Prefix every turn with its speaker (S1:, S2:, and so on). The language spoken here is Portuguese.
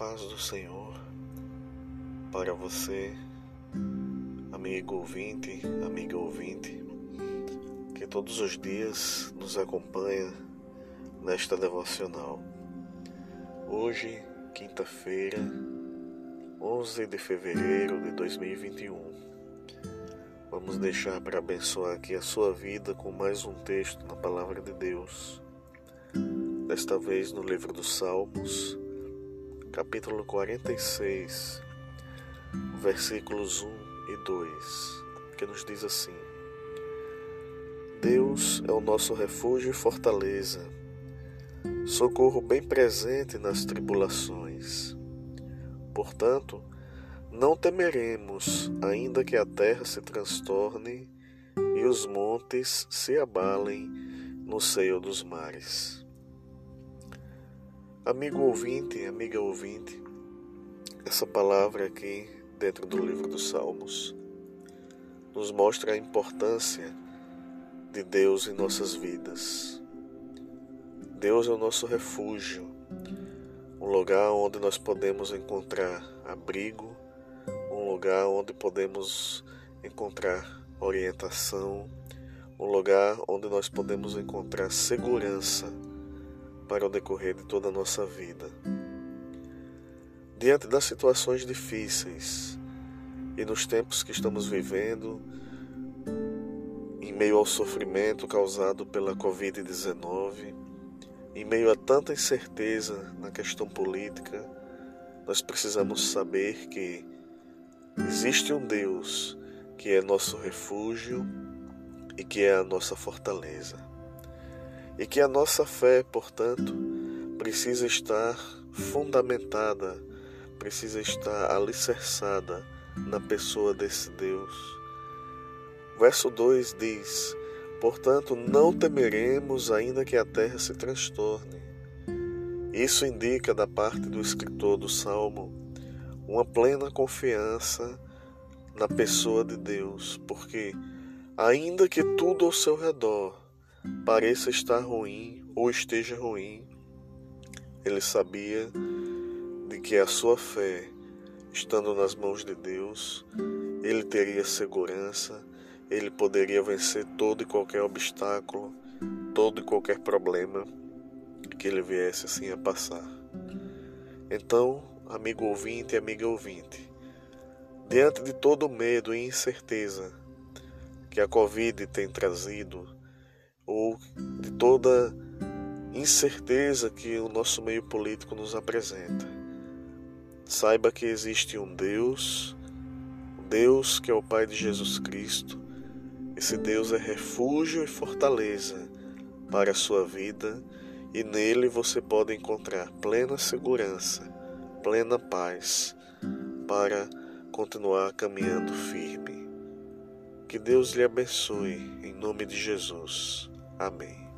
S1: paz do Senhor para você, amigo ouvinte, amiga ouvinte, que todos os dias nos acompanha nesta devocional. Hoje, quinta-feira, 11 de fevereiro de 2021. Vamos deixar para abençoar aqui a sua vida com mais um texto na palavra de Deus. Desta vez no livro dos Salmos, capítulo 46, versículos 1 e 2, que nos diz assim: Deus é o nosso refúgio e fortaleza, socorro bem presente nas tribulações. Portanto, não temeremos, ainda que a terra se transtorne e os montes se abalem no seio dos mares. Amigo ouvinte, amiga ouvinte, essa palavra aqui dentro do livro dos Salmos nos mostra a importância de Deus em nossas vidas. Deus é o nosso refúgio, um lugar onde nós podemos encontrar abrigo, um lugar onde podemos encontrar orientação, um lugar onde nós podemos encontrar segurança para o decorrer de toda a nossa vida. Diante das situações difíceis e nos tempos que estamos vivendo, em meio ao sofrimento causado pela Covid-19, em meio a tanta incerteza na questão política, nós precisamos saber que existe um Deus que é nosso refúgio e que é a nossa fortaleza e que a nossa fé, portanto, precisa estar fundamentada, precisa estar alicerçada na pessoa desse Deus. Verso 2 diz: Portanto, não temeremos, ainda que a terra se transtorne. Isso indica, da parte do escritor do salmo, uma plena confiança na pessoa de Deus, porque, ainda que tudo ao seu redor pareça estar ruim ou esteja ruim, ele sabia de que a sua fé, estando nas mãos de Deus, ele teria segurança, ele poderia vencer todo e qualquer obstáculo, todo e qualquer problema que ele viesse assim a passar. Então, amigo ouvinte amiga ouvinte, diante de todo o medo e incerteza que a Covid tem trazido, ou de toda incerteza que o nosso meio político nos apresenta. Saiba que existe um Deus, um Deus que é o Pai de Jesus Cristo. Esse Deus é refúgio e fortaleza para a sua vida e nele você pode encontrar plena segurança, plena paz para continuar caminhando firme. Que Deus lhe abençoe em nome de Jesus. Amém.